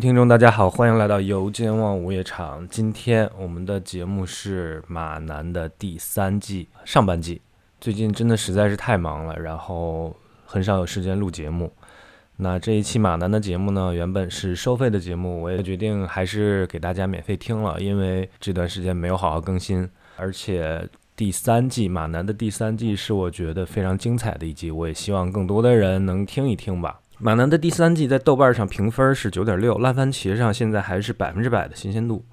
听众，大家好，欢迎来到《游间忘午夜场》。今天我们的节目是马南的第三季上半季。最近真的实在是太忙了，然后很少有时间录节目。那这一期马南的节目呢，原本是收费的节目，我也决定还是给大家免费听了，因为这段时间没有好好更新，而且第三季马南的第三季是我觉得非常精彩的一季，我也希望更多的人能听一听吧。马南的第三季在豆瓣上评分是九点六，烂番茄上现在还是百分之百的新鲜度。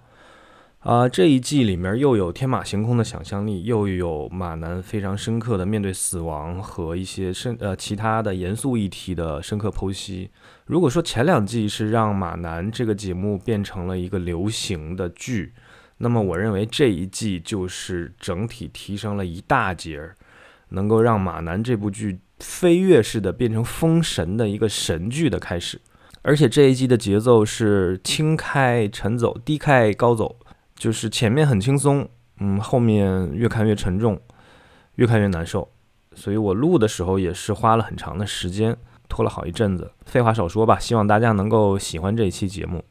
啊，这一季里面又有天马行空的想象力，又有马南非常深刻的面对死亡和一些深呃其他的严肃议题的深刻剖析。如果说前两季是让马南这个节目变成了一个流行的剧，那么我认为这一季就是整体提升了一大截儿，能够让马南这部剧。飞跃式的变成封神的一个神剧的开始，而且这一季的节奏是轻开沉走，低开高走，就是前面很轻松，嗯，后面越看越沉重，越看越难受，所以我录的时候也是花了很长的时间，拖了好一阵子。废话少说吧，希望大家能够喜欢这一期节目。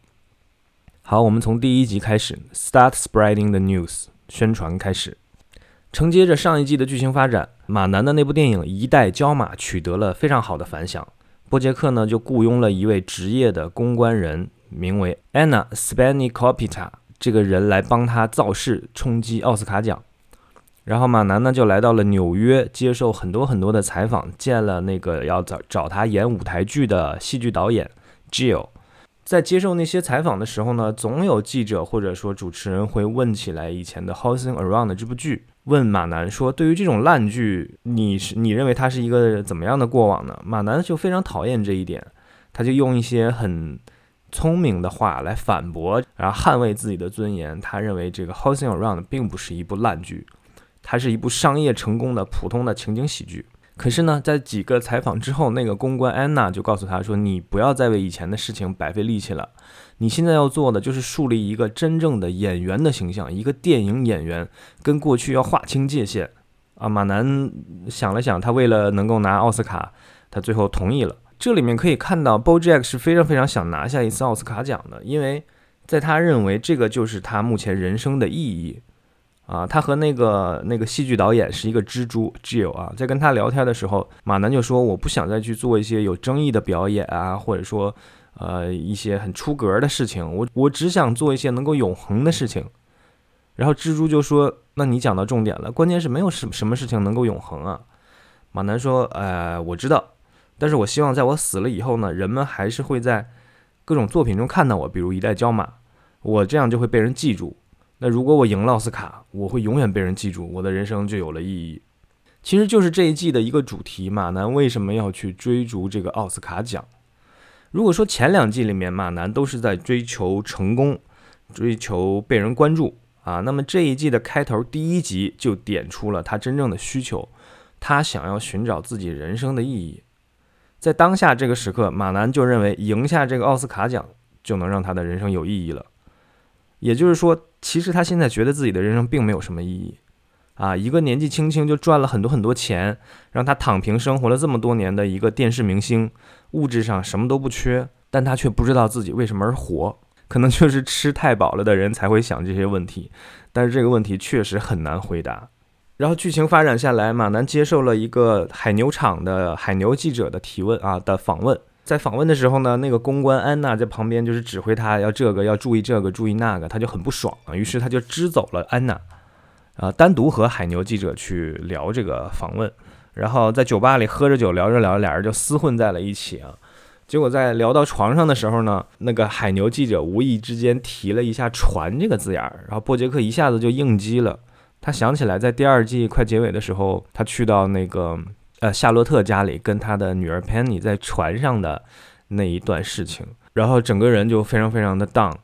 好，我们从第一集开始，Start spreading the news，宣传开始。承接着上一季的剧情发展，马南的那部电影《一代骄马》取得了非常好的反响。波杰克呢就雇佣了一位职业的公关人，名为 Anna Spanikopita 这个人来帮他造势，冲击奥斯卡奖。然后马南呢就来到了纽约，接受很多很多的采访，见了那个要找找他演舞台剧的戏剧导演 Jill。在接受那些采访的时候呢，总有记者或者说主持人会问起来以前的《Housing Around》这部剧。问马南说：“对于这种烂剧，你是你认为它是一个怎么样的过往呢？”马南就非常讨厌这一点，他就用一些很聪明的话来反驳，然后捍卫自己的尊严。他认为这个《Housing Around》并不是一部烂剧，它是一部商业成功的普通的情景喜剧。可是呢，在几个采访之后，那个公关安娜就告诉他说：“你不要再为以前的事情白费力气了。你现在要做的就是树立一个真正的演员的形象，一个电影演员，跟过去要划清界限。”啊，马南想了想，他为了能够拿奥斯卡，他最后同意了。这里面可以看到，BoJack 是非常非常想拿下一次奥斯卡奖的，因为在他认为这个就是他目前人生的意义。啊，他和那个那个戏剧导演是一个蜘蛛 Jill 啊，在跟他聊天的时候，马南就说：“我不想再去做一些有争议的表演啊，或者说，呃，一些很出格的事情。我我只想做一些能够永恒的事情。”然后蜘蛛就说：“那你讲到重点了，关键是没有什什么事情能够永恒啊。”马南说：“呃，我知道，但是我希望在我死了以后呢，人们还是会在各种作品中看到我，比如《一代骄马》，我这样就会被人记住。”那如果我赢了奥斯卡，我会永远被人记住，我的人生就有了意义。其实就是这一季的一个主题，马南为什么要去追逐这个奥斯卡奖？如果说前两季里面马南都是在追求成功，追求被人关注啊，那么这一季的开头第一集就点出了他真正的需求，他想要寻找自己人生的意义。在当下这个时刻，马南就认为赢下这个奥斯卡奖就能让他的人生有意义了。也就是说，其实他现在觉得自己的人生并没有什么意义，啊，一个年纪轻轻就赚了很多很多钱，让他躺平生活了这么多年的一个电视明星，物质上什么都不缺，但他却不知道自己为什么而活，可能就是吃太饱了的人才会想这些问题，但是这个问题确实很难回答。然后剧情发展下来，马南接受了一个海牛场的海牛记者的提问啊的访问。在访问的时候呢，那个公关安娜在旁边就是指挥他要这个要注意这个注意那个，他就很不爽啊，于是他就支走了安娜，啊，单独和海牛记者去聊这个访问，然后在酒吧里喝着酒聊着聊着，俩人就厮混在了一起啊。结果在聊到床上的时候呢，那个海牛记者无意之间提了一下“船”这个字眼儿，然后波杰克一下子就应激了，他想起来在第二季快结尾的时候，他去到那个。呃，夏洛特家里跟他的女儿 Penny 在船上的那一段事情，然后整个人就非常非常的 down，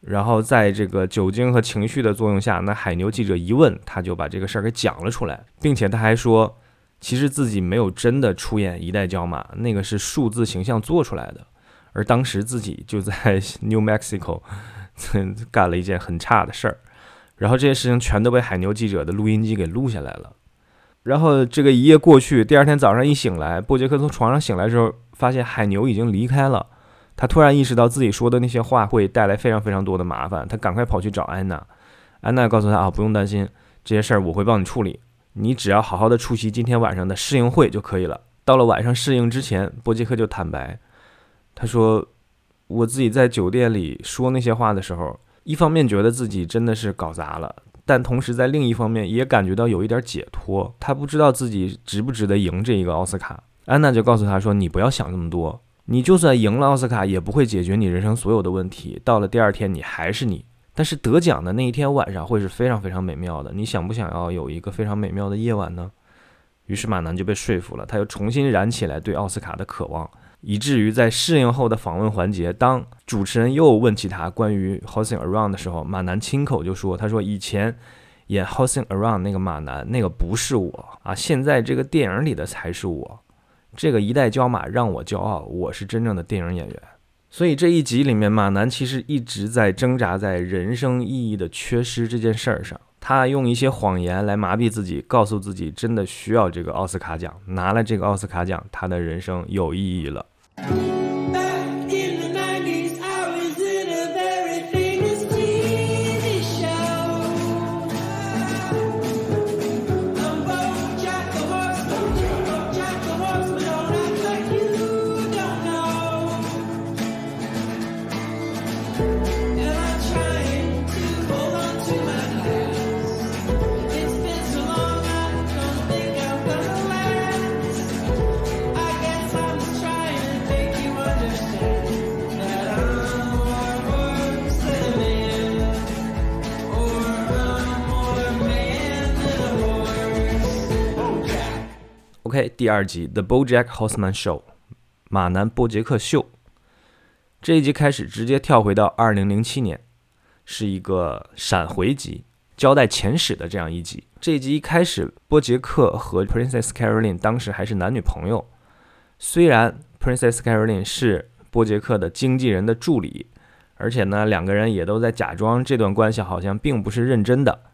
然后在这个酒精和情绪的作用下，那海牛记者一问，他就把这个事儿给讲了出来，并且他还说，其实自己没有真的出演一代骄马，那个是数字形象做出来的，而当时自己就在 New Mexico 干了一件很差的事儿，然后这些事情全都被海牛记者的录音机给录下来了。然后这个一夜过去，第二天早上一醒来，波杰克从床上醒来之后，发现海牛已经离开了，他突然意识到自己说的那些话会带来非常非常多的麻烦，他赶快跑去找安娜。安娜告诉他啊，不用担心这些事儿，我会帮你处理，你只要好好的出席今天晚上的试映会就可以了。到了晚上试映之前，波杰克就坦白，他说我自己在酒店里说那些话的时候，一方面觉得自己真的是搞砸了，但同时在另一方面也感觉到有一点解脱。他不知道自己值不值得赢这一个奥斯卡。安娜就告诉他说，你不要想那么多。你就算赢了奥斯卡，也不会解决你人生所有的问题。到了第二天，你还是你。但是得奖的那一天晚上会是非常非常美妙的。你想不想要有一个非常美妙的夜晚呢？于是马南就被说服了，他又重新燃起来对奥斯卡的渴望，以至于在适应后的访问环节，当主持人又问起他关于《Housing Around》的时候，马南亲口就说：“他说以前演《Housing Around》那个马南，那个不是我啊，现在这个电影里的才是我。”这个一代骄马让我骄傲，我是真正的电影演员。所以这一集里面，马南其实一直在挣扎在人生意义的缺失这件事儿上。他用一些谎言来麻痹自己，告诉自己真的需要这个奥斯卡奖，拿了这个奥斯卡奖，他的人生有意义了。Thank you. OK，第二集《The BoJack Horseman Show》马南波杰克秀。这一集开始直接跳回到二零零七年，是一个闪回集，交代前史的这样一集。这一集一开始，波杰克和 Princess Caroline 当时还是男女朋友。虽然 Princess Caroline 是波杰克的经纪人的助理，而且呢，两个人也都在假装这段关系好像并不是认真的。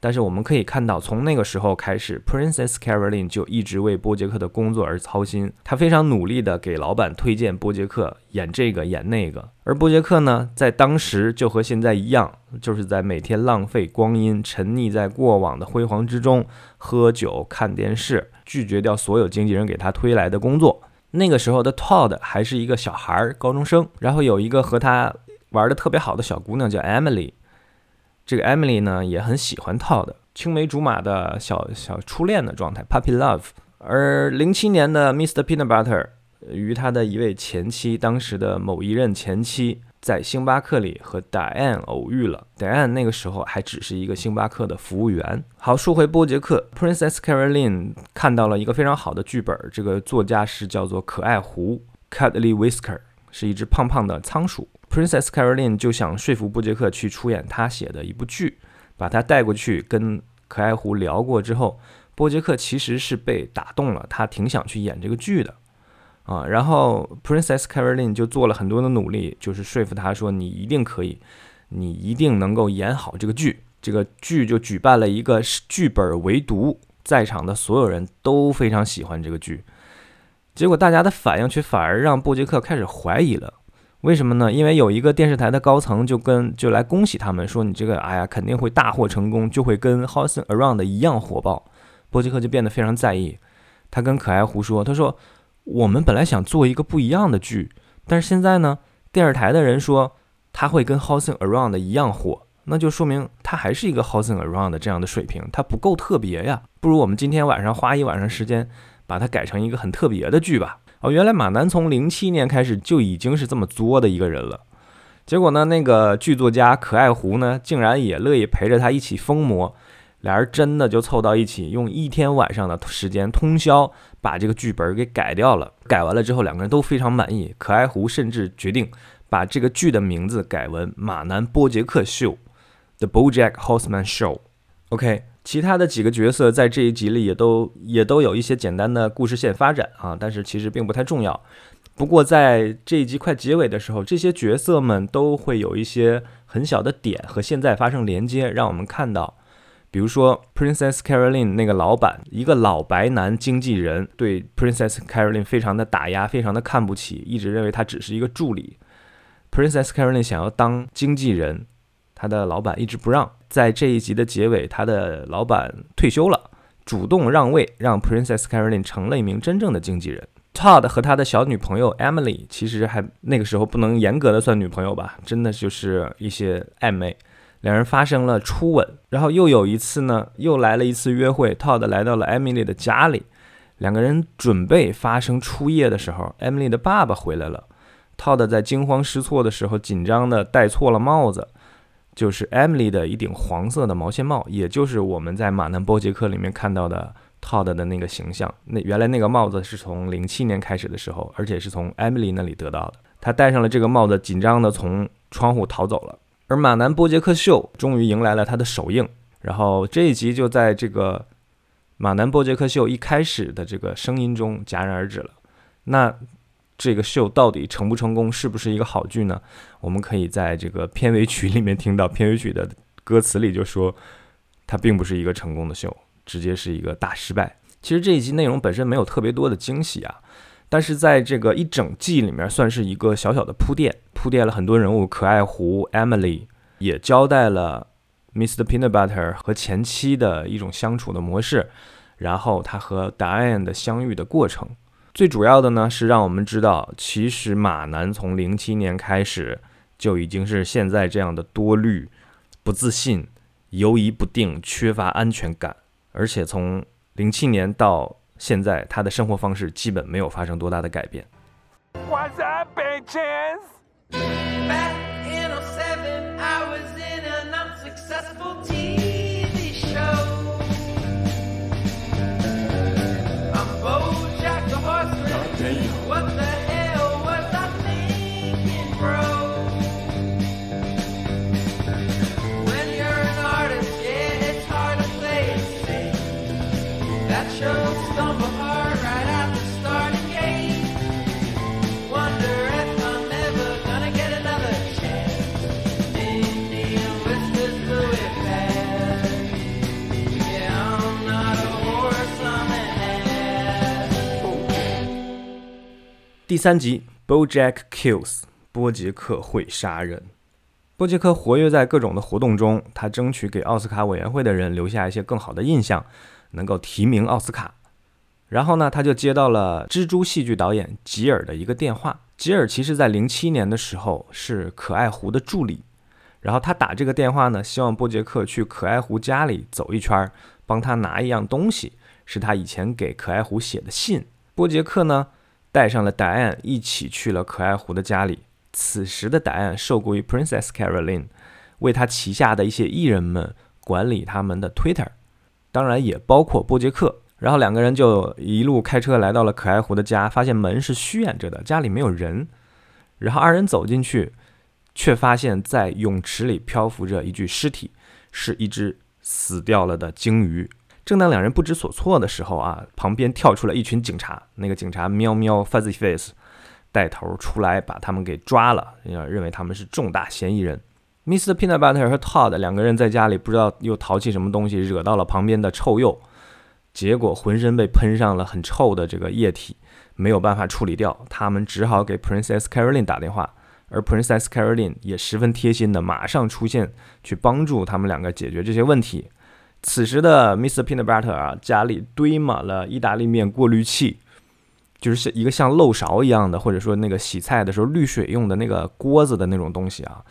但是我们可以看到，从那个时候开始，Princess Caroline 就一直为波杰克的工作而操心。她非常努力地给老板推荐波杰克演这个演那个。而波杰克呢，在当时就和现在一样，就是在每天浪费光阴，沉溺在过往的辉煌之中，喝酒看电视，拒绝掉所有经纪人给他推来的工作。那个时候的 Todd 还是一个小孩儿，高中生，然后有一个和他玩的特别好的小姑娘叫 Emily。这个 Emily 呢也很喜欢 Todd，青梅竹马的小小初恋的状态，puppy love。而零七年的 Mr. Peanut Butter 与他的一位前妻，当时的某一任前妻，在星巴克里和 Diane 偶遇了。Diane 那个时候还只是一个星巴克的服务员。好，说回波杰克，Princess Caroline 看到了一个非常好的剧本，这个作家是叫做可爱狐 Cuddly Whisker，是一只胖胖的仓鼠。Princess Caroline 就想说服波杰克去出演他写的一部剧，把他带过去跟可爱狐聊过之后，波杰克其实是被打动了，他挺想去演这个剧的啊。然后 Princess Caroline 就做了很多的努力，就是说服他说你一定可以，你一定能够演好这个剧。这个剧就举办了一个剧本围读，在场的所有人都非常喜欢这个剧，结果大家的反应却反而让波杰克开始怀疑了。为什么呢？因为有一个电视台的高层就跟就来恭喜他们说：“你这个，哎呀，肯定会大获成功，就会跟《Housing Around》一样火爆。”波杰克就变得非常在意。他跟可爱狐说：“他说我们本来想做一个不一样的剧，但是现在呢，电视台的人说他会跟《Housing Around》一样火，那就说明他还是一个《Housing Around》这样的水平，他不够特别呀。不如我们今天晚上花一晚上时间，把它改成一个很特别的剧吧。”哦，原来马南从零七年开始就已经是这么作的一个人了。结果呢，那个剧作家可爱狐呢，竟然也乐意陪着他一起疯魔。俩人真的就凑到一起，用一天晚上的时间通宵把这个剧本给改掉了。改完了之后，两个人都非常满意。可爱狐甚至决定把这个剧的名字改为《马南波杰克秀》（The BoJack Horseman Show）。OK。其他的几个角色在这一集里也都也都有一些简单的故事线发展啊，但是其实并不太重要。不过在这一集快结尾的时候，这些角色们都会有一些很小的点和现在发生连接，让我们看到，比如说 Princess Caroline 那个老板，一个老白男经纪人，对 Princess Caroline 非常的打压，非常的看不起，一直认为他只是一个助理。Princess Caroline 想要当经纪人，他的老板一直不让。在这一集的结尾，他的老板退休了，主动让位，让 Princess Caroline 成了一名真正的经纪人。Todd 和他的小女朋友 Emily 其实还那个时候不能严格的算女朋友吧，真的就是一些暧昧。两人发生了初吻，然后又有一次呢，又来了一次约会。Todd 来到了 Emily 的家里，两个人准备发生初夜的时候，Emily 的爸爸回来了。Todd 在惊慌失措的时候，紧张的戴错了帽子，就是 Emily 的一顶黄色的毛线帽，也就是我们在《马南波杰克》里面看到的 Todd 的那个形象。那原来那个帽子是从零七年开始的时候，而且是从 Emily 那里得到的。他戴上了这个帽子，紧张的从窗户逃走了。而马南波杰克秀终于迎来了它的首映，然后这一集就在这个马南波杰克秀一开始的这个声音中戛然而止了。那这个秀到底成不成功，是不是一个好剧呢？我们可以在这个片尾曲里面听到，片尾曲的歌词里就说它并不是一个成功的秀，直接是一个大失败。其实这一集内容本身没有特别多的惊喜啊。但是在这个一整季里面，算是一个小小的铺垫，铺垫了很多人物，可爱狐 Emily 也交代了 Mr. Peanut Butter 和前妻的一种相处的模式，然后他和 Diane 的相遇的过程。最主要的呢，是让我们知道，其实马南从零七年开始就已经是现在这样的多虑、不自信、犹疑不定、缺乏安全感，而且从零七年到。现在他的生活方式基本没有发生多大的改变。第三集，BoJack Kills，波杰克会杀人。波杰克活跃在各种的活动中，他争取给奥斯卡委员会的人留下一些更好的印象，能够提名奥斯卡。然后呢，他就接到了蜘蛛戏剧导演吉尔的一个电话。吉尔其实在零七年的时候是可爱狐的助理，然后他打这个电话呢，希望波杰克去可爱狐家里走一圈，帮他拿一样东西，是他以前给可爱狐写的信。波杰克呢？带上了答案，一起去了可爱湖的家里。此时的答案受雇于 Princess Caroline，为他旗下的一些艺人们管理他们的 Twitter，当然也包括波杰克。然后两个人就一路开车来到了可爱湖的家，发现门是虚掩着的，家里没有人。然后二人走进去，却发现在泳池里漂浮着一具尸体，是一只死掉了的鲸鱼。正当两人不知所措的时候啊，旁边跳出来一群警察。那个警察喵喵 fuzzy face 带头出来把他们给抓了，认为他们是重大嫌疑人。Mr. Peanut Butter 和 Todd 两个人在家里不知道又淘气什么东西，惹到了旁边的臭鼬，结果浑身被喷上了很臭的这个液体，没有办法处理掉。他们只好给 Princess Caroline 打电话，而 Princess Caroline 也十分贴心的马上出现去帮助他们两个解决这些问题。此时的 Mr. Peanut Butter 啊，家里堆满了意大利面过滤器，就是像一个像漏勺一样的，或者说那个洗菜的时候滤水用的那个锅子的那种东西啊。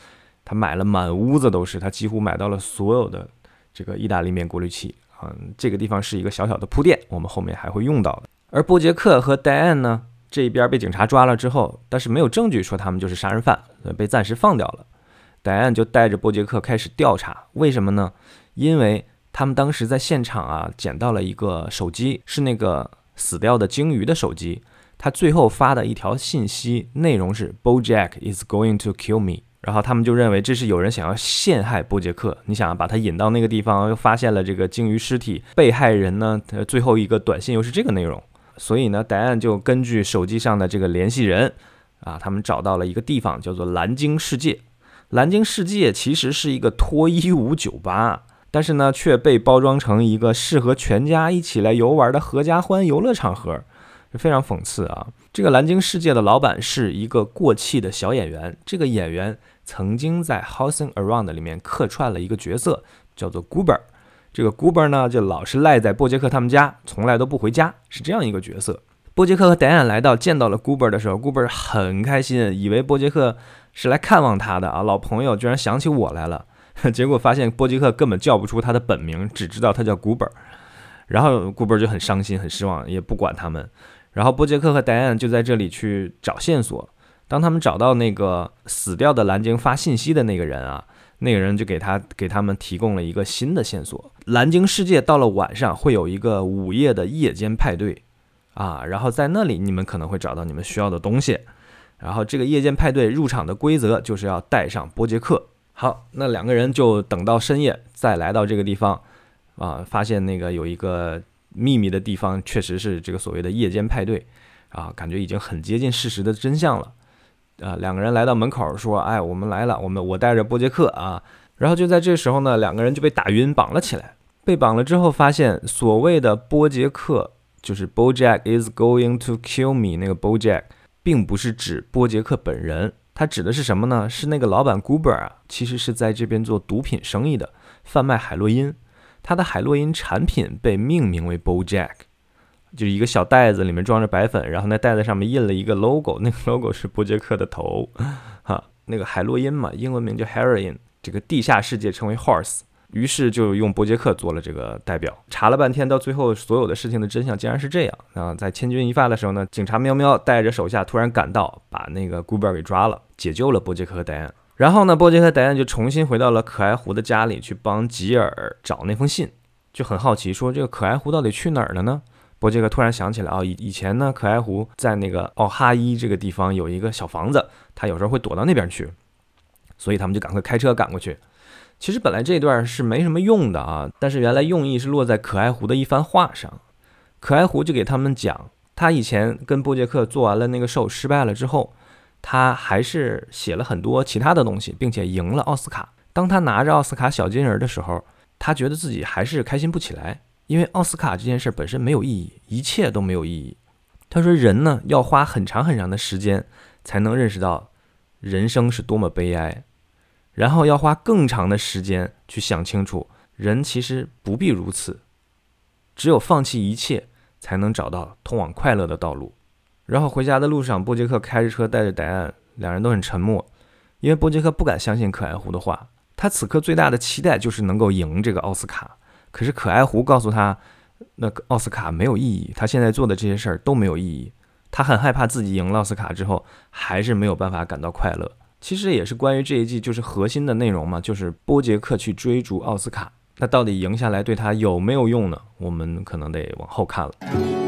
他买了满屋子都是，他几乎买到了所有的这个意大利面过滤器。嗯，这个地方是一个小小的铺垫，我们后面还会用到的。而波杰克和戴安呢，这边被警察抓了之后，但是没有证据说他们就是杀人犯，被暂时放掉了。戴安就带着波杰克开始调查，为什么呢？因为他们当时在现场啊，捡到了一个手机，是那个死掉的鲸鱼的手机。他最后发的一条信息内容是 “BoJack is going to kill me”，然后他们就认为这是有人想要陷害波杰克。你想把他引到那个地方，又发现了这个鲸鱼尸体，被害人呢？最后一个短信又是这个内容，所以呢，戴安就根据手机上的这个联系人啊，他们找到了一个地方，叫做蓝鲸世界。蓝鲸世界其实是一个脱衣舞酒吧。但是呢，却被包装成一个适合全家一起来游玩的合家欢游乐场合，非常讽刺啊！这个蓝鲸世界的老板是一个过气的小演员，这个演员曾经在《Housing Around》里面客串了一个角色，叫做 Goober。这个 Goober 呢，就老是赖在波杰克他们家，从来都不回家，是这样一个角色。波杰克和戴安来到，见到了 Goober 的时候，Goober 很开心，以为波杰克是来看望他的啊，老朋友居然想起我来了。结果发现波杰克根本叫不出他的本名，只知道他叫 Goober。然后 Goober 就很伤心、很失望，也不管他们。然后波杰克和戴安就在这里去找线索。当他们找到那个死掉的蓝鲸发信息的那个人啊。那个人就给他给他们提供了一个新的线索：蓝鲸世界到了晚上会有一个午夜的夜间派对，啊，然后在那里你们可能会找到你们需要的东西。然后这个夜间派对入场的规则就是要带上波杰克。好，那两个人就等到深夜再来到这个地方，啊，发现那个有一个秘密的地方，确实是这个所谓的夜间派对，啊，感觉已经很接近事实的真相了。啊，两个人来到门口说：“哎，我们来了，我们我带着波杰克啊。”然后就在这时候呢，两个人就被打晕，绑了起来。被绑了之后，发现所谓的波杰克就是 BoJack is going to kill me 那个 BoJack，并不是指波杰克本人，它指的是什么呢？是那个老板 Goober 啊，其实是在这边做毒品生意的，贩卖海洛因。他的海洛因产品被命名为 BoJack。就是一个小袋子，里面装着白粉，然后那袋子上面印了一个 logo，那个 logo 是波杰克的头，哈，那个海洛因嘛，英文名叫 heroin，这个地下世界称为 horse，于是就用波杰克做了这个代表。查了半天，到最后所有的事情的真相竟然是这样啊！在千钧一发的时候呢，警察喵喵带着手下突然赶到，把那个 Goober 给抓了，解救了波杰克和戴安。然后呢，波杰克和戴安就重新回到了可爱湖的家里去帮吉尔找那封信，就很好奇说这个可爱湖到底去哪儿了呢？波杰克突然想起来啊，以以前呢，可爱湖在那个奥哈伊这个地方有一个小房子，他有时候会躲到那边去，所以他们就赶快开车赶过去。其实本来这段是没什么用的啊，但是原来用意是落在可爱湖的一番话上。可爱湖就给他们讲，他以前跟波杰克做完了那个兽失败了之后，他还是写了很多其他的东西，并且赢了奥斯卡。当他拿着奥斯卡小金人的时候，他觉得自己还是开心不起来。因为奥斯卡这件事本身没有意义，一切都没有意义。他说：“人呢，要花很长很长的时间才能认识到人生是多么悲哀，然后要花更长的时间去想清楚，人其实不必如此。只有放弃一切，才能找到通往快乐的道路。”然后回家的路上，波杰克开着车带着戴安，两人都很沉默，因为波杰克不敢相信可爱狐的话。他此刻最大的期待就是能够赢这个奥斯卡。可是可爱狐告诉他，那个奥斯卡没有意义，他现在做的这些事儿都没有意义。他很害怕自己赢了奥斯卡之后，还是没有办法感到快乐。其实也是关于这一季就是核心的内容嘛，就是波杰克去追逐奥斯卡，那到底赢下来对他有没有用呢？我们可能得往后看了。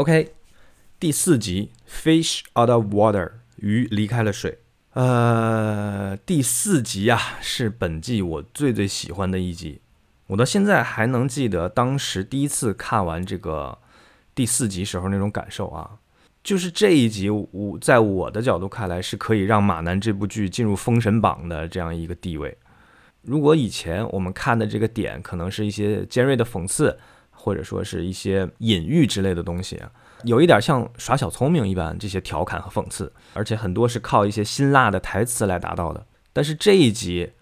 OK，第四集，Fish out of water，鱼离开了水。呃，第四集啊，是本季我最最喜欢的一集。我到现在还能记得当时第一次看完这个第四集时候那种感受啊，就是这一集，我在我的角度看来是可以让马南这部剧进入封神榜的这样一个地位。如果以前我们看的这个点可能是一些尖锐的讽刺。或者说是一些隐喻之类的东西，有一点像耍小聪明一般，这些调侃和讽刺，而且很多是靠一些辛辣的台词来达到的。但是这一集，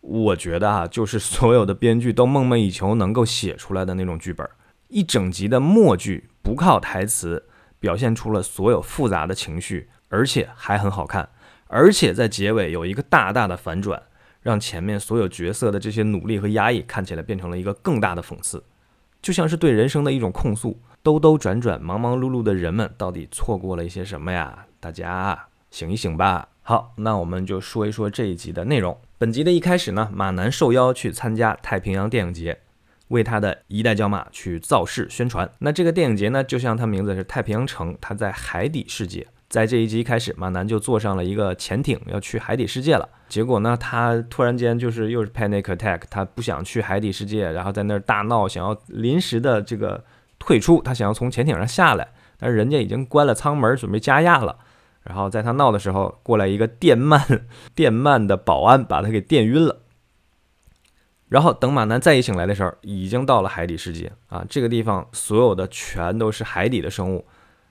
我觉得啊，就是所有的编剧都梦寐以求能够写出来的那种剧本，一整集的默剧，不靠台词，表现出了所有复杂的情绪，而且还很好看，而且在结尾有一个大大的反转，让前面所有角色的这些努力和压抑看起来变成了一个更大的讽刺。就像是对人生的一种控诉，兜兜转转、忙忙碌碌的人们到底错过了一些什么呀？大家醒一醒吧。好，那我们就说一说这一集的内容。本集的一开始呢，马南受邀去参加太平洋电影节，为他的一代骄马去造势宣传。那这个电影节呢，就像它名字是太平洋城，它在海底世界。在这一集开始，马南就坐上了一个潜艇，要去海底世界了。结果呢，他突然间就是又是 panic attack，他不想去海底世界，然后在那儿大闹，想要临时的这个退出，他想要从潜艇上下来，但是人家已经关了舱门，准备加压了。然后在他闹的时候，过来一个电鳗电鳗的保安，把他给电晕了。然后等马南再一醒来的时候，已经到了海底世界啊！这个地方所有的全都是海底的生物。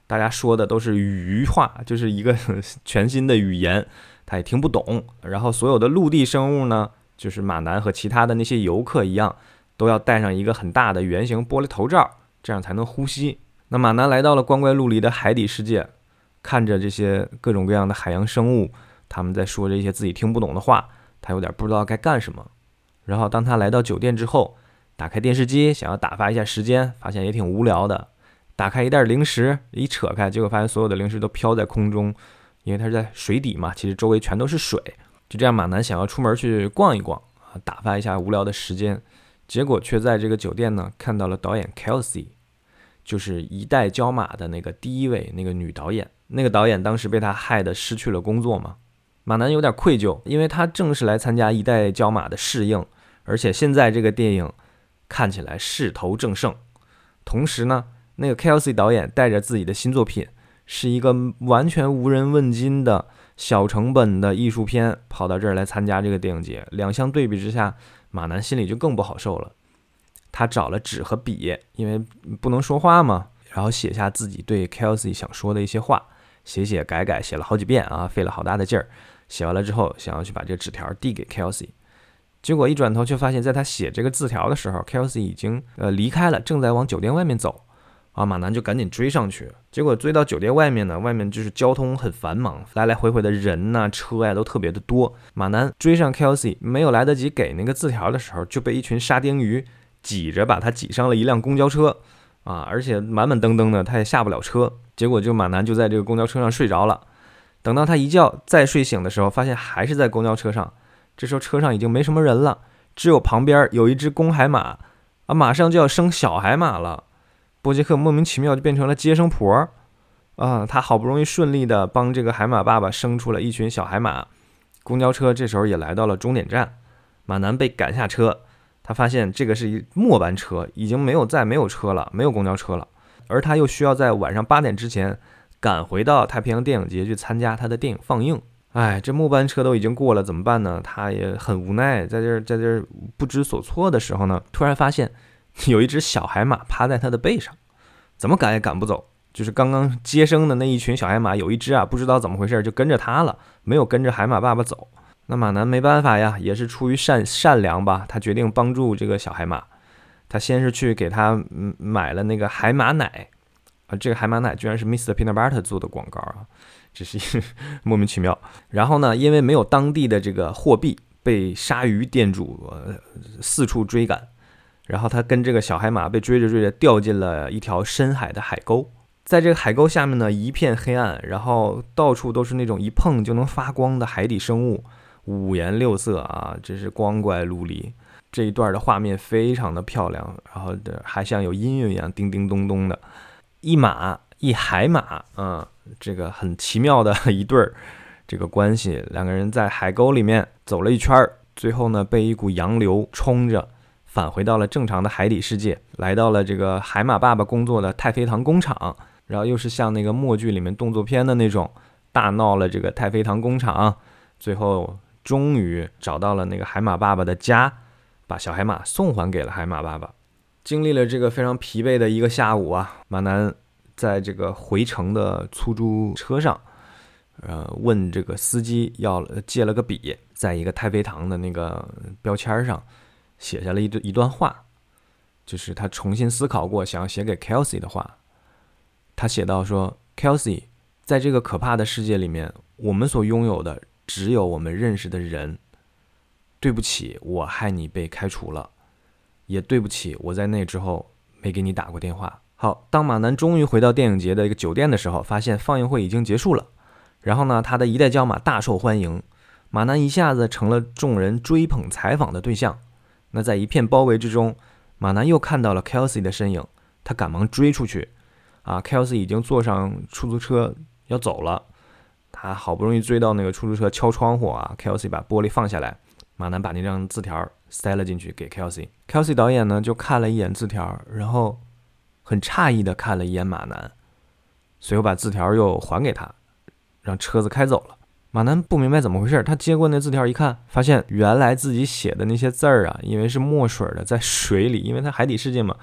大家说的都是鱼话，就是一个 全新的语言，他也听不懂。然后所有的陆地生物呢，就是马南和其他的那些游客一样，都要戴上一个很大的圆形玻璃头罩，这样才能呼吸。那马南来到了光怪陆离的海底世界，看着这些各种各样的海洋生物，他们在说着一些自己听不懂的话，他有点不知道该干什么。然后当他来到酒店之后，打开电视机想要打发一下时间，发现也挺无聊的。打开一袋零食，一扯开，结果发现所有的零食都飘在空中，因为它是在水底嘛，其实周围全都是水。就这样，马南想要出门去逛一逛啊，打发一下无聊的时间，结果却在这个酒店呢看到了导演 Kelsey，就是《一代骄马》的那个第一位那个女导演。那个导演当时被他害得失去了工作嘛，马南有点愧疚，因为他正是来参加《一代骄马》的试映，而且现在这个电影看起来势头正盛，同时呢。那个 Kelsey 导演带着自己的新作品，是一个完全无人问津的小成本的艺术片，跑到这儿来参加这个电影节。两相对比之下，马南心里就更不好受了。他找了纸和笔，因为不能说话嘛，然后写下自己对 Kelsey 想说的一些话，写写改改，写了好几遍啊，费了好大的劲儿。写完了之后，想要去把这个纸条递给 Kelsey，结果一转头却发现，在他写这个字条的时候，Kelsey 已经呃离开了，正在往酒店外面走。啊，马南就赶紧追上去，结果追到酒店外面呢，外面就是交通很繁忙，来来回回的人呐、车呀都特别的多。马南追上 Kelsey，没有来得及给那个字条的时候，就被一群沙丁鱼挤着把他挤上了一辆公交车，啊，而且满满登登的，他也下不了车。结果就马南就在这个公交车上睡着了。等到他一觉再睡醒的时候，发现还是在公交车上。这时候车上已经没什么人了，只有旁边有一只公海马，啊，马上就要生小海马了。波杰克莫名其妙就变成了接生婆儿，啊，他好不容易顺利的帮这个海马爸爸生出了一群小海马。公交车这时候也来到了终点站，马南被赶下车，他发现这个是一末班车，已经没有再没有车了，没有公交车了，而他又需要在晚上八点之前赶回到太平洋电影节去参加他的电影放映。哎，这末班车都已经过了，怎么办呢？他也很无奈，在这儿在这儿不知所措的时候呢，突然发现。有一只小海马趴在他的背上，怎么赶也赶不走。就是刚刚接生的那一群小海马，有一只啊，不知道怎么回事就跟着他了，没有跟着海马爸爸走。那马南没办法呀，也是出于善善良吧，他决定帮助这个小海马。他先是去给他买了那个海马奶啊，这个海马奶居然是 Mr. Peanut Butter 做的广告啊，这是 莫名其妙。然后呢，因为没有当地的这个货币，被鲨鱼店主呃四处追赶。然后他跟这个小海马被追着追着掉进了一条深海的海沟，在这个海沟下面呢一片黑暗，然后到处都是那种一碰就能发光的海底生物，五颜六色啊，真是光怪陆离。这一段的画面非常的漂亮，然后的还像有音乐一样叮叮咚咚的，一马一海马，嗯，这个很奇妙的一对儿这个关系，两个人在海沟里面走了一圈，最后呢被一股洋流冲着。返回到了正常的海底世界，来到了这个海马爸爸工作的太妃糖工厂，然后又是像那个默剧里面动作片的那种，大闹了这个太妃糖工厂，最后终于找到了那个海马爸爸的家，把小海马送还给了海马爸爸。经历了这个非常疲惫的一个下午啊，马南在这个回程的出租车上，呃，问这个司机要借了个笔，在一个太妃糖的那个标签上。写下了一段一段话，就是他重新思考过想要写给 Kelsey 的话。他写到说：“Kelsey，在这个可怕的世界里面，我们所拥有的只有我们认识的人。对不起，我害你被开除了，也对不起，我在那之后没给你打过电话。”好，当马南终于回到电影节的一个酒店的时候，发现放映会已经结束了。然后呢，他的一代骄马大受欢迎，马南一下子成了众人追捧采访的对象。那在一片包围之中，马南又看到了 Kelsey 的身影，他赶忙追出去。啊，Kelsey 已经坐上出租车要走了，他好不容易追到那个出租车，敲窗户啊，Kelsey 把玻璃放下来，马南把那张字条塞了进去给 Kelsey。Kelsey 导演呢就看了一眼字条，然后很诧异的看了一眼马南，随后把字条又还给他，让车子开走了。马南不明白怎么回事，他接过那字条一看，发现原来自己写的那些字儿啊，因为是墨水的，在水里，因为他海底世界嘛，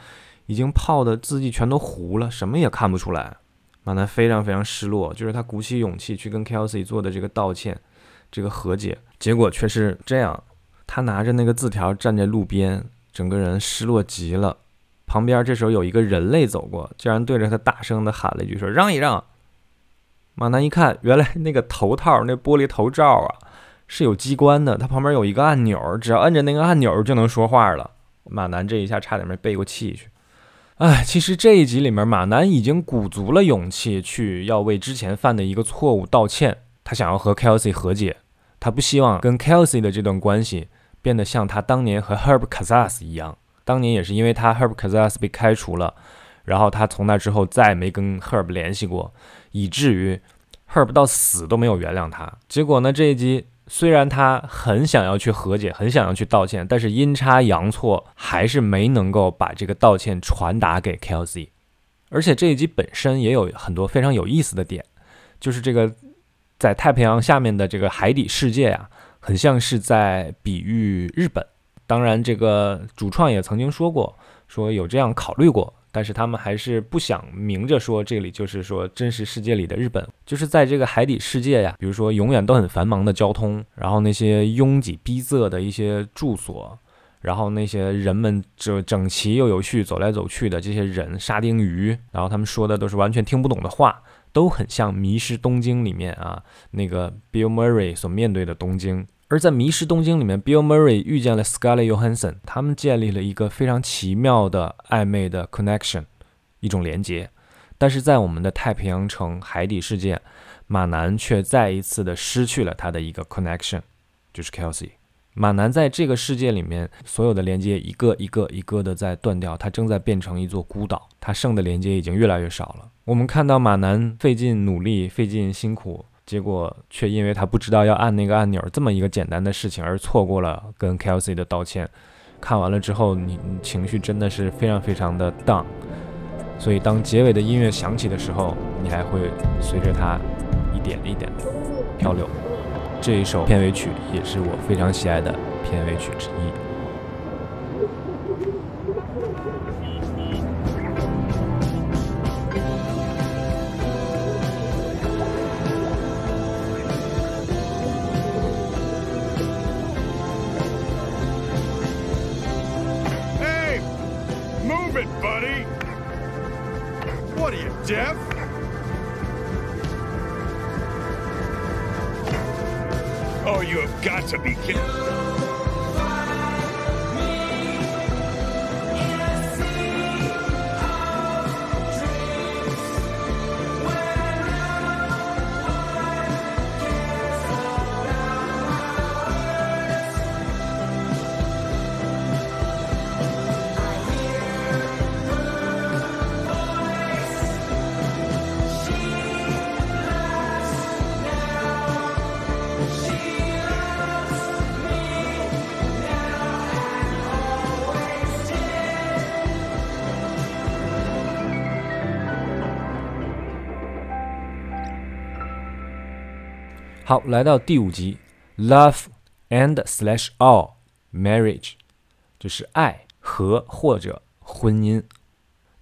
已经泡的字迹全都糊了，什么也看不出来。马南非常非常失落，就是他鼓起勇气去跟 Kelsey 做的这个道歉，这个和解，结果却是这样。他拿着那个字条站在路边，整个人失落极了。旁边这时候有一个人类走过，竟然对着他大声的喊了一句：“说让一让。”马南一看，原来那个头套、那玻璃头罩啊是有机关的，它旁边有一个按钮，只要摁着那个按钮就能说话了。马南这一下差点没背过气去。哎，其实这一集里面，马南已经鼓足了勇气去要为之前犯的一个错误道歉，他想要和 Kelsey 和解，他不希望跟 Kelsey 的这段关系变得像他当年和 Herb Kazas 一样。当年也是因为他 Herb Kazas 被开除了，然后他从那之后再也没跟 Herb 联系过。以至于 Herb 到死都没有原谅他。结果呢，这一集虽然他很想要去和解，很想要去道歉，但是阴差阳错还是没能够把这个道歉传达给 Kelsey。而且这一集本身也有很多非常有意思的点，就是这个在太平洋下面的这个海底世界呀，很像是在比喻日本。当然，这个主创也曾经说过，说有这样考虑过。但是他们还是不想明着说，这里就是说真实世界里的日本，就是在这个海底世界呀。比如说，永远都很繁忙的交通，然后那些拥挤逼仄的一些住所，然后那些人们就整齐又有序走来走去的这些人，沙丁鱼，然后他们说的都是完全听不懂的话，都很像《迷失东京》里面啊那个 Bill Murray 所面对的东京。而在《迷失东京》里面，Bill Murray 遇见了 Scarlett Johansson，他们建立了一个非常奇妙的暧昧的 connection，一种连接。但是在我们的太平洋城海底世界，马南却再一次的失去了他的一个 connection，就是 Kelsey。马南在这个世界里面，所有的连接一个一个一个的在断掉，他正在变成一座孤岛，他剩的连接已经越来越少了。我们看到马南费尽努力，费尽辛苦。结果却因为他不知道要按那个按钮这么一个简单的事情，而错过了跟 Kelsey 的道歉。看完了之后，你情绪真的是非常非常的 down。所以当结尾的音乐响起的时候，你还会随着它一点一点的漂流。这一首片尾曲也是我非常喜爱的片尾曲之一。好，来到第五集，Love and slash all marriage，就是爱和或者婚姻。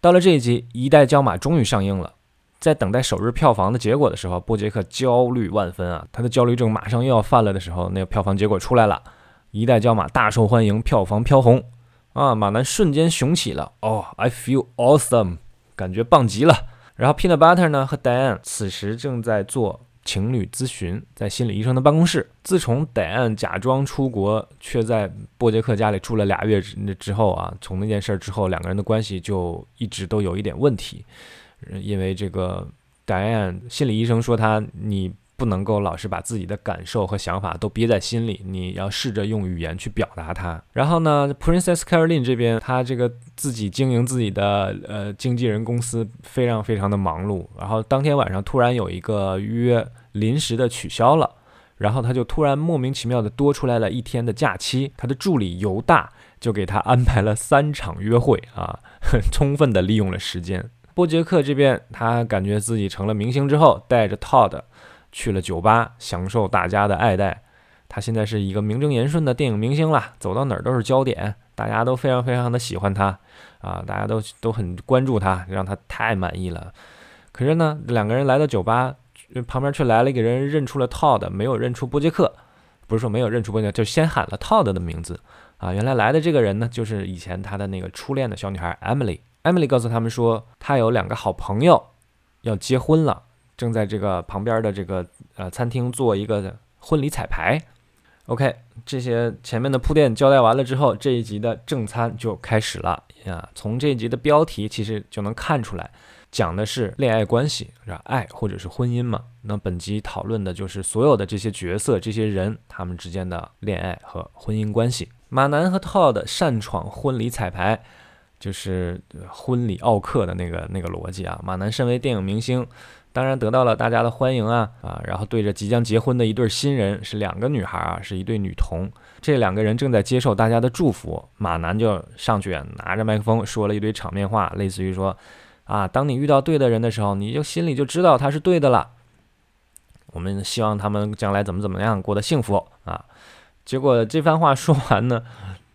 到了这一集，《一代骄马》终于上映了。在等待首日票房的结果的时候，波杰克焦虑万分啊！他的焦虑症马上又要犯了的时候，那个票房结果出来了，《一代骄马》大受欢迎，票房飘红啊！马南瞬间雄起了，哦，I feel awesome，感觉棒极了。然后 Peanut Butter 呢和 Diane 此时正在做。情侣咨询在心理医生的办公室。自从戴安假装出国，却在波杰克家里住了俩月之之后啊，从那件事之后，两个人的关系就一直都有一点问题。因为这个戴安心理医生说他，你不能够老是把自己的感受和想法都憋在心里，你要试着用语言去表达它。然后呢，Princess Caroline 这边，她这个自己经营自己的呃经纪人公司，非常非常的忙碌。然后当天晚上突然有一个约临时的取消了，然后他就突然莫名其妙的多出来了一天的假期，他的助理犹大就给他安排了三场约会啊，充分的利用了时间。波杰克这边，他感觉自己成了明星之后，带着 Todd 去了酒吧，享受大家的爱戴。他现在是一个名正言顺的电影明星了，走到哪儿都是焦点，大家都非常非常的喜欢他啊，大家都都很关注他，让他太满意了。可是呢，两个人来到酒吧旁边，却来了一个人，认出了 Todd，没有认出波杰克。不是说没有认出波杰克，就先喊了 Todd 的名字啊。原来来的这个人呢，就是以前他的那个初恋的小女孩 Emily。Emily 告诉他们说，他有两个好朋友要结婚了，正在这个旁边的这个呃餐厅做一个婚礼彩排。OK，这些前面的铺垫交代完了之后，这一集的正餐就开始了呀。从这一集的标题其实就能看出来，讲的是恋爱关系，是吧？爱或者是婚姻嘛。那本集讨论的就是所有的这些角色、这些人他们之间的恋爱和婚姻关系。马南和 Todd 擅闯婚礼彩排。就是婚礼奥克的那个那个逻辑啊，马南身为电影明星，当然得到了大家的欢迎啊啊，然后对着即将结婚的一对新人，是两个女孩啊，是一对女童，这两个人正在接受大家的祝福，马男就上去拿着麦克风说了一堆场面话，类似于说啊，当你遇到对的人的时候，你就心里就知道他是对的了，我们希望他们将来怎么怎么样过得幸福啊，结果这番话说完呢。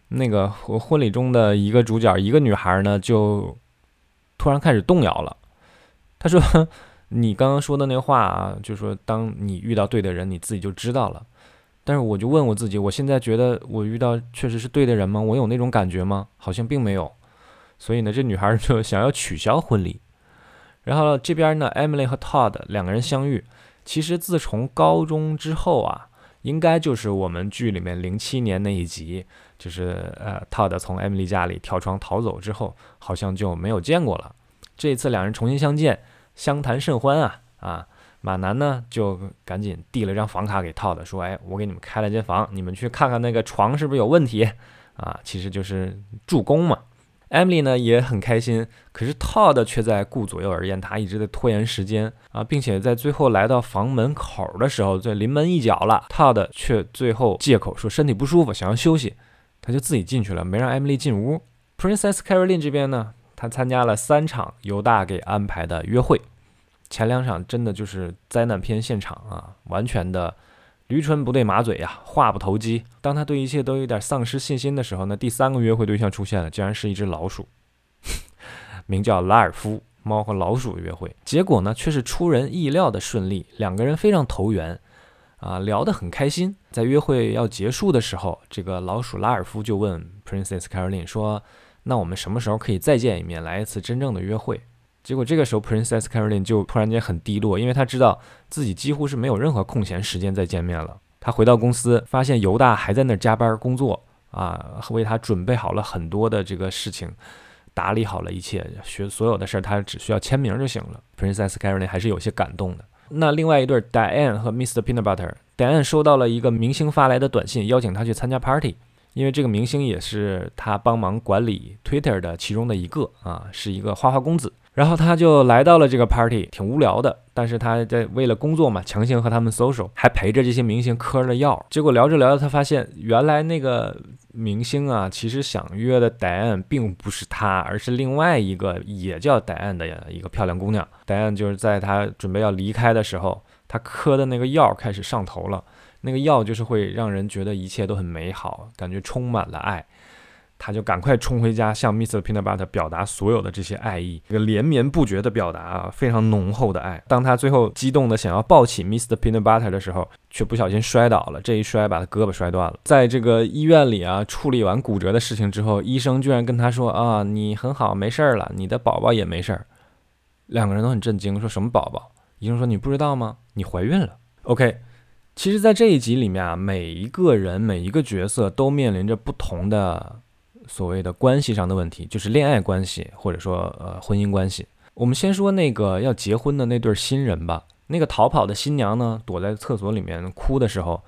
那个婚婚礼中的一个主角，一个女孩呢，就突然开始动摇了。她说：“你刚刚说的那话啊，就说当你遇到对的人，你自己就知道了。但是我就问我自己，我现在觉得我遇到确实是对的人吗？我有那种感觉吗？好像并没有。所以呢，这女孩就 想要取消婚礼。然后这边呢，Emily 和 Todd 两个人相遇，其实自从高中之后啊。”应该就是我们剧里面零七年那一集，就是呃，Todd 从 Emily 家里跳窗逃走之后，好像就没有见过了。这一次两人重新相见，相谈甚欢啊啊！马南呢就赶紧递了张房卡给 Todd，说：“哎，我给你们开了间房，你们去看看那个床是不是有问题啊？其实就是助攻嘛。” Emily 呢也很开心，可是 Todd 却在顾左右而言他，一直在拖延时间啊，并且在最后来到房门口的时候，就临门一脚了。Todd 却最后借口说身体不舒服，想要休息，他就自己进去了，没让 Emily 进屋。Princess Caroline 这边呢，他参加了三场犹大给安排的约会，前两场真的就是灾难片现场啊，完全的。驴唇不对马嘴呀，话不投机。当他对一切都有点丧失信心的时候呢，第三个约会对象出现了，竟然是一只老鼠，名叫拉尔夫。猫和老鼠约会，结果呢却是出人意料的顺利，两个人非常投缘，啊，聊得很开心。在约会要结束的时候，这个老鼠拉尔夫就问 Princess Caroline 说：“那我们什么时候可以再见一面，来一次真正的约会？”结果这个时候，Princess Caroline 就突然间很低落，因为她知道自己几乎是没有任何空闲时间再见面了。她回到公司，发现犹大还在那儿加班工作啊，为他准备好了很多的这个事情，打理好了一切，学所有的事儿，他只需要签名就行了。Princess Caroline 还是有些感动的。那另外一对 Diane 和 Mr. Peanut Butter，Diane 收到了一个明星发来的短信，邀请他去参加 party，因为这个明星也是他帮忙管理 Twitter 的其中的一个啊，是一个花花公子。然后他就来到了这个 party，挺无聊的。但是他在为了工作嘛，强行和他们 social，还陪着这些明星嗑了药。结果聊着聊着，他发现原来那个明星啊，其实想约的戴安并不是他，而是另外一个也叫戴安的一个漂亮姑娘。戴安就是在他准备要离开的时候，他嗑的那个药开始上头了。那个药就是会让人觉得一切都很美好，感觉充满了爱。他就赶快冲回家，向 Mr. Peanut Butter 表达所有的这些爱意，这个连绵不绝的表达啊，非常浓厚的爱。当他最后激动的想要抱起 Mr. Peanut Butter 的时候，却不小心摔倒了，这一摔把他胳膊摔断了。在这个医院里啊，处理完骨折的事情之后，医生居然跟他说啊，你很好，没事儿了，你的宝宝也没事儿。两个人都很震惊，说什么宝宝？医生说你不知道吗？你怀孕了。OK，其实，在这一集里面啊，每一个人每一个角色都面临着不同的。所谓的关系上的问题，就是恋爱关系，或者说呃婚姻关系。我们先说那个要结婚的那对新人吧。那个逃跑的新娘呢，躲在厕所里面哭的时候，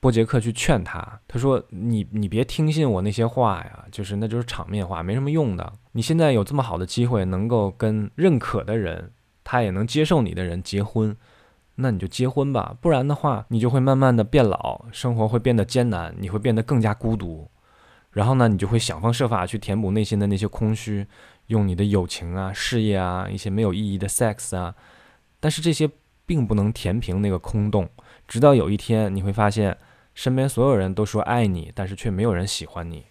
波杰克去劝她，他说：“你你别听信我那些话呀，就是那就是场面话，没什么用的。你现在有这么好的机会，能够跟认可的人，他也能接受你的人结婚，那你就结婚吧。不然的话，你就会慢慢的变老，生活会变得艰难，你会变得更加孤独。然后呢，你就会想方设法去填补内心的那些空虚，用你的友情啊、事业啊、一些没有意义的 sex 啊，但是这些并不能填平那个空洞。直到有一天，你会发现身边所有人都说爱你，但是却没有人喜欢你。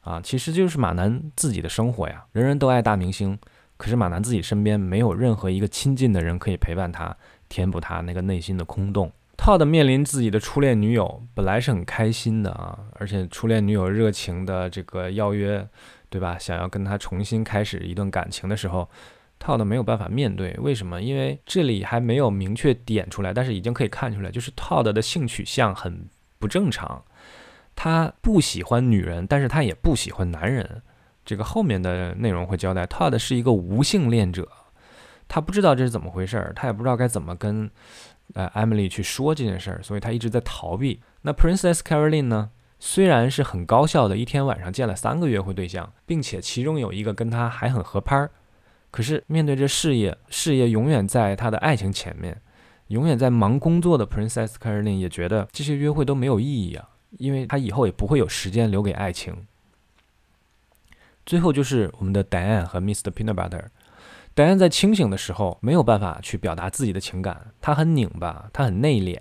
啊，其实就是马南自己的生活呀。人人都爱大明星，可是马南自己身边没有任何一个亲近的人可以陪伴他，填补他那个内心的空洞。Todd 面临自己的初恋女友，本来是很开心的啊，而且初恋女友热情的这个邀约，对吧？想要跟他重新开始一段感情的时候，Todd 没有办法面对。为什么？因为这里还没有明确点出来，但是已经可以看出来，就是 Todd 的性取向很不正常。他不喜欢女人，但是他也不喜欢男人。这个后面的内容会交代，Todd 是一个无性恋者，他不知道这是怎么回事儿，他也不知道该怎么跟呃 Emily 去说这件事儿，所以他一直在逃避。那 Princess Caroline 呢？虽然是很高效的，一天晚上见了三个约会对象，并且其中有一个跟他还很合拍儿，可是面对着事业，事业永远在他的爱情前面，永远在忙工作的 Princess Caroline 也觉得这些约会都没有意义啊。因为他以后也不会有时间留给爱情。最后就是我们的 Diane 和 Mr. Peanut Butter。戴安在清醒的时候没有办法去表达自己的情感，他很拧巴，他很内敛。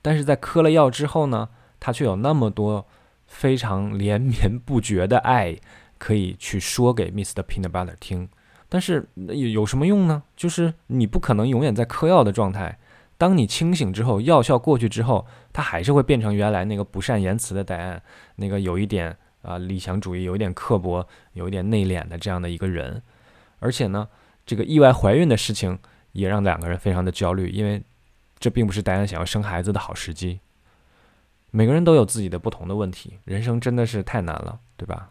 但是在嗑了药之后呢，他却有那么多非常连绵不绝的爱可以去说给 Mr. Peanut Butter 听。但是有有什么用呢？就是你不可能永远在嗑药的状态。当你清醒之后，药效过去之后，他还是会变成原来那个不善言辞的戴安，那个有一点啊理想主义、有一点刻薄、有一点内敛的这样的一个人。而且呢，这个意外怀孕的事情也让两个人非常的焦虑，因为这并不是戴安想要生孩子的好时机。每个人都有自己的不同的问题，人生真的是太难了，对吧？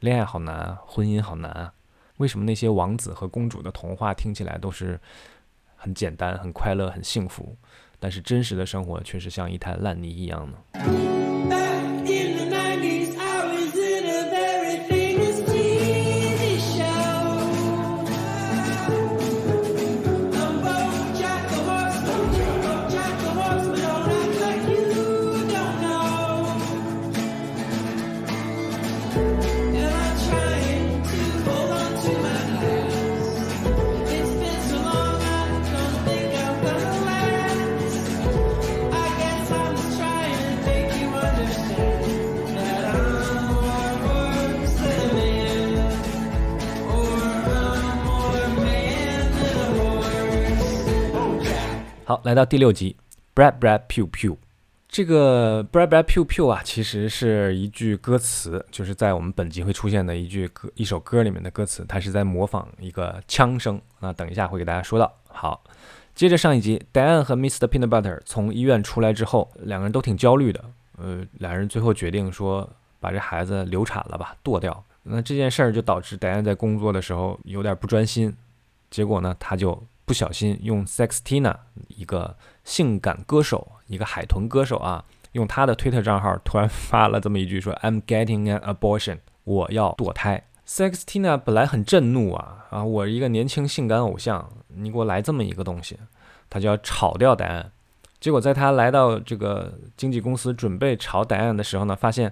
恋爱好难啊，婚姻好难啊。为什么那些王子和公主的童话听起来都是？很简单，很快乐，很幸福，但是真实的生活却是像一滩烂泥一样呢。好，来到第六集，Brad Brad Pew Pew，这个 Brad Brad Pew Pew 啊，其实是一句歌词，就是在我们本集会出现的一句歌，一首歌里面的歌词，它是在模仿一个枪声。那等一下会给大家说到。好，接着上一集，Diane 和 Mr. Peanut Butter 从医院出来之后，两个人都挺焦虑的。呃，两人最后决定说，把这孩子流产了吧，剁掉。那这件事儿就导致 Diane 在工作的时候有点不专心，结果呢，他就。不小心用 Sextina 一个性感歌手，一个海豚歌手啊，用他的推特账号突然发了这么一句说 I'm getting an abortion，我要堕胎。Sextina 本来很震怒啊啊，我一个年轻性感偶像，你给我来这么一个东西，他就要炒掉戴安。结果在他来到这个经纪公司准备炒戴安的时候呢，发现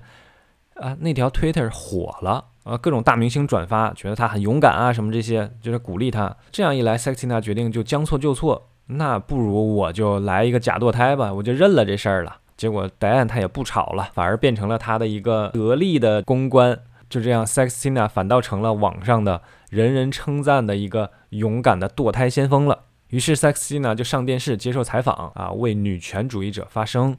啊那条推特火了。啊，各种大明星转发，觉得他很勇敢啊，什么这些，就是鼓励他。这样一来，Sexina 决定就将错就错，那不如我就来一个假堕胎吧，我就认了这事儿了。结果戴安他也不吵了，反而变成了他的一个得力的公关。就这样，Sexina 反倒成了网上的人人称赞的一个勇敢的堕胎先锋了。于是 Sexina 就上电视接受采访啊，为女权主义者发声，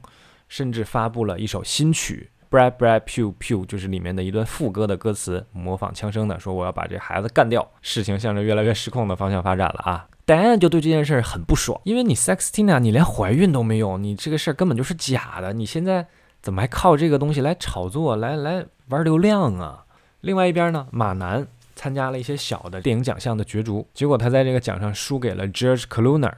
甚至发布了一首新曲。Brad Brad Pew Pew 就是里面的一段副歌的歌词，模仿枪声的，说我要把这孩子干掉。事情向着越来越失控的方向发展了啊戴安就对这件事很不爽，因为你 Sextina 你连怀孕都没有，你这个事儿根本就是假的，你现在怎么还靠这个东西来炒作，来来玩流量啊？另外一边呢，马南参加了一些小的电影奖项的角逐，结果他在这个奖上输给了 George Clooney。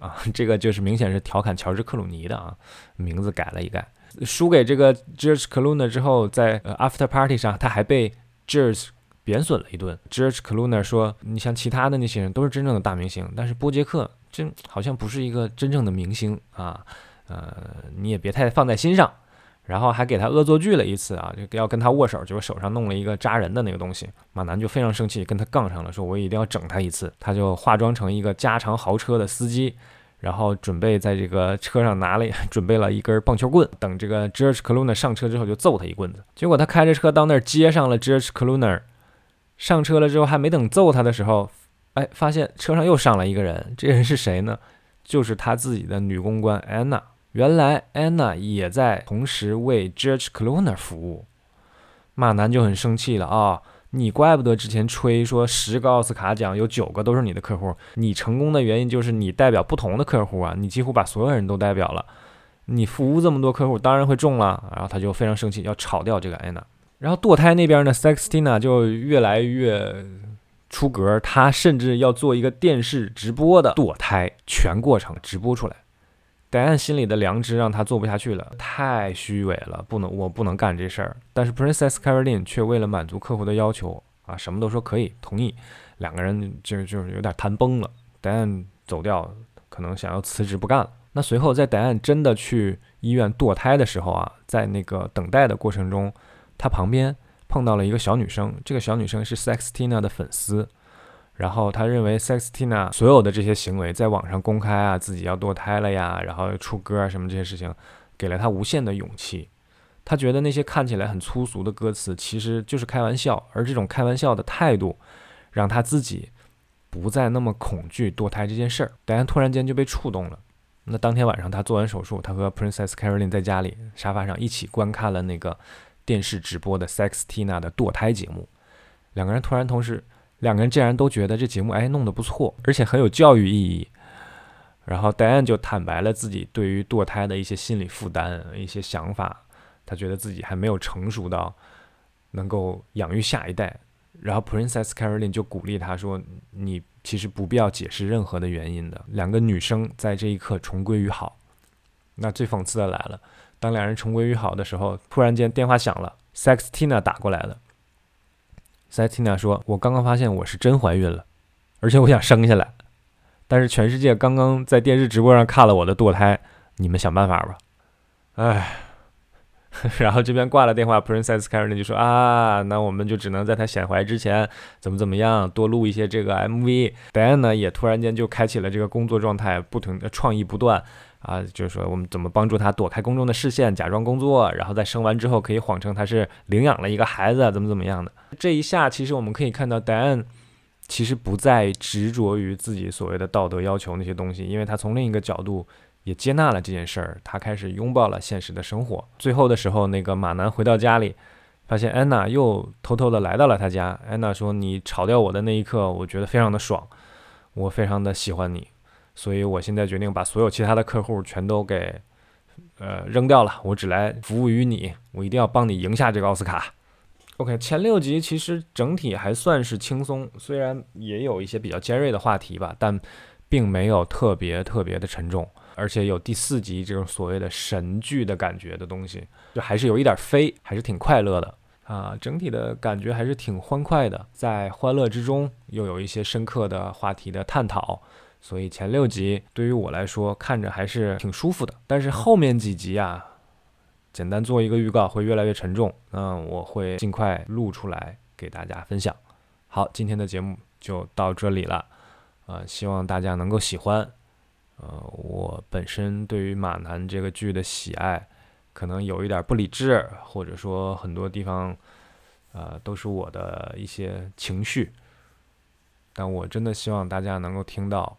啊，这个就是明显是调侃乔治克鲁尼的啊，名字改了一改。输给这个 George Clooney 之后，在 After Party 上，他还被 George 贬损了一顿。George Clooney 说：“你像其他的那些人都是真正的大明星，但是波杰克真好像不是一个真正的明星啊，呃，你也别太放在心上。”然后还给他恶作剧了一次啊，就要跟他握手，结果手上弄了一个扎人的那个东西。马南就非常生气，跟他杠上了，说我一定要整他一次。他就化妆成一个加长豪车的司机，然后准备在这个车上拿了 准备了一根棒球棍，等这个 George Clooney 上车之后就揍他一棍子。结果他开着车到那儿接上了 George Clooney，上车了之后还没等揍他的时候，哎，发现车上又上来一个人，这人是谁呢？就是他自己的女公关 Anna。原来安娜也在同时为 George Clooney 服务，马南就很生气了啊！你怪不得之前吹说十个奥斯卡奖有九个都是你的客户，你成功的原因就是你代表不同的客户啊！你几乎把所有人都代表了，你服务这么多客户，当然会中了。然后他就非常生气，要炒掉这个安娜。然后堕胎那边呢，Sextina 就越来越出格，他甚至要做一个电视直播的堕胎全过程直播出来。戴安心里的良知让他做不下去了，太虚伪了，不能，我不能干这事儿。但是 Princess Caroline 却为了满足客户的要求啊，什么都说可以，同意。两个人就就是有点谈崩了。戴安走掉，可能想要辞职不干了。那随后在戴安真的去医院堕胎的时候啊，在那个等待的过程中，他旁边碰到了一个小女生，这个小女生是 Sextina 的粉丝。然后他认为 Sextina 所有的这些行为在网上公开啊，自己要堕胎了呀，然后出歌啊什么这些事情，给了他无限的勇气。他觉得那些看起来很粗俗的歌词其实就是开玩笑，而这种开玩笑的态度，让他自己不再那么恐惧堕胎这件事儿。戴安突然间就被触动了。那当天晚上他做完手术，他和 Princess Caroline 在家里沙发上一起观看了那个电视直播的 Sextina 的堕胎节目。两个人突然同时。两个人竟然都觉得这节目哎弄得不错，而且很有教育意义。然后戴安就坦白了自己对于堕胎的一些心理负担、一些想法。他觉得自己还没有成熟到能够养育下一代。然后 Princess Caroline 就鼓励他说：“你其实不必要解释任何的原因的。”两个女生在这一刻重归于好。那最讽刺的来了，当两人重归于好的时候，突然间电话响了，Sextina 打过来了。塞蒂娜说：“我刚刚发现我是真怀孕了，而且我想生下来。但是全世界刚刚在电视直播上看了我的堕胎，你们想办法吧。”哎，然后这边挂了电话，Princess Caroline 就说：“啊，那我们就只能在她显怀之前怎么怎么样，多录一些这个 MV。”Diana 也突然间就开启了这个工作状态，不停的创意不断。啊，就是说我们怎么帮助他躲开公众的视线，假装工作，然后在生完之后可以谎称他是领养了一个孩子，怎么怎么样的。这一下，其实我们可以看到，戴安其实不再执着于自己所谓的道德要求那些东西，因为他从另一个角度也接纳了这件事儿，他开始拥抱了现实的生活。最后的时候，那个马南回到家里，发现安娜又偷偷的来到了他家。安娜说：“你炒掉我的那一刻，我觉得非常的爽，我非常的喜欢你。”所以我现在决定把所有其他的客户全都给，呃，扔掉了。我只来服务于你，我一定要帮你赢下这个奥斯卡。OK，前六集其实整体还算是轻松，虽然也有一些比较尖锐的话题吧，但并没有特别特别的沉重，而且有第四集这种所谓的神剧的感觉的东西，就还是有一点飞，还是挺快乐的啊。整体的感觉还是挺欢快的，在欢乐之中又有一些深刻的话题的探讨。所以前六集对于我来说看着还是挺舒服的，但是后面几集啊，简单做一个预告会越来越沉重，嗯，我会尽快录出来给大家分享。好，今天的节目就到这里了，呃，希望大家能够喜欢。呃，我本身对于马南这个剧的喜爱，可能有一点不理智，或者说很多地方，呃，都是我的一些情绪，但我真的希望大家能够听到。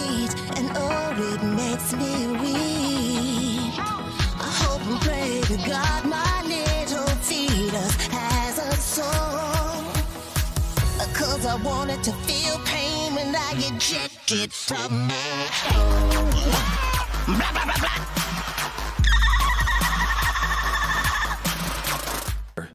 oh, it makes me weak. I hope and pray to God my little fetus has a soul. Cause I wanted to feel pain when I ejected from my home. Oh. Blah, blah, blah, blah.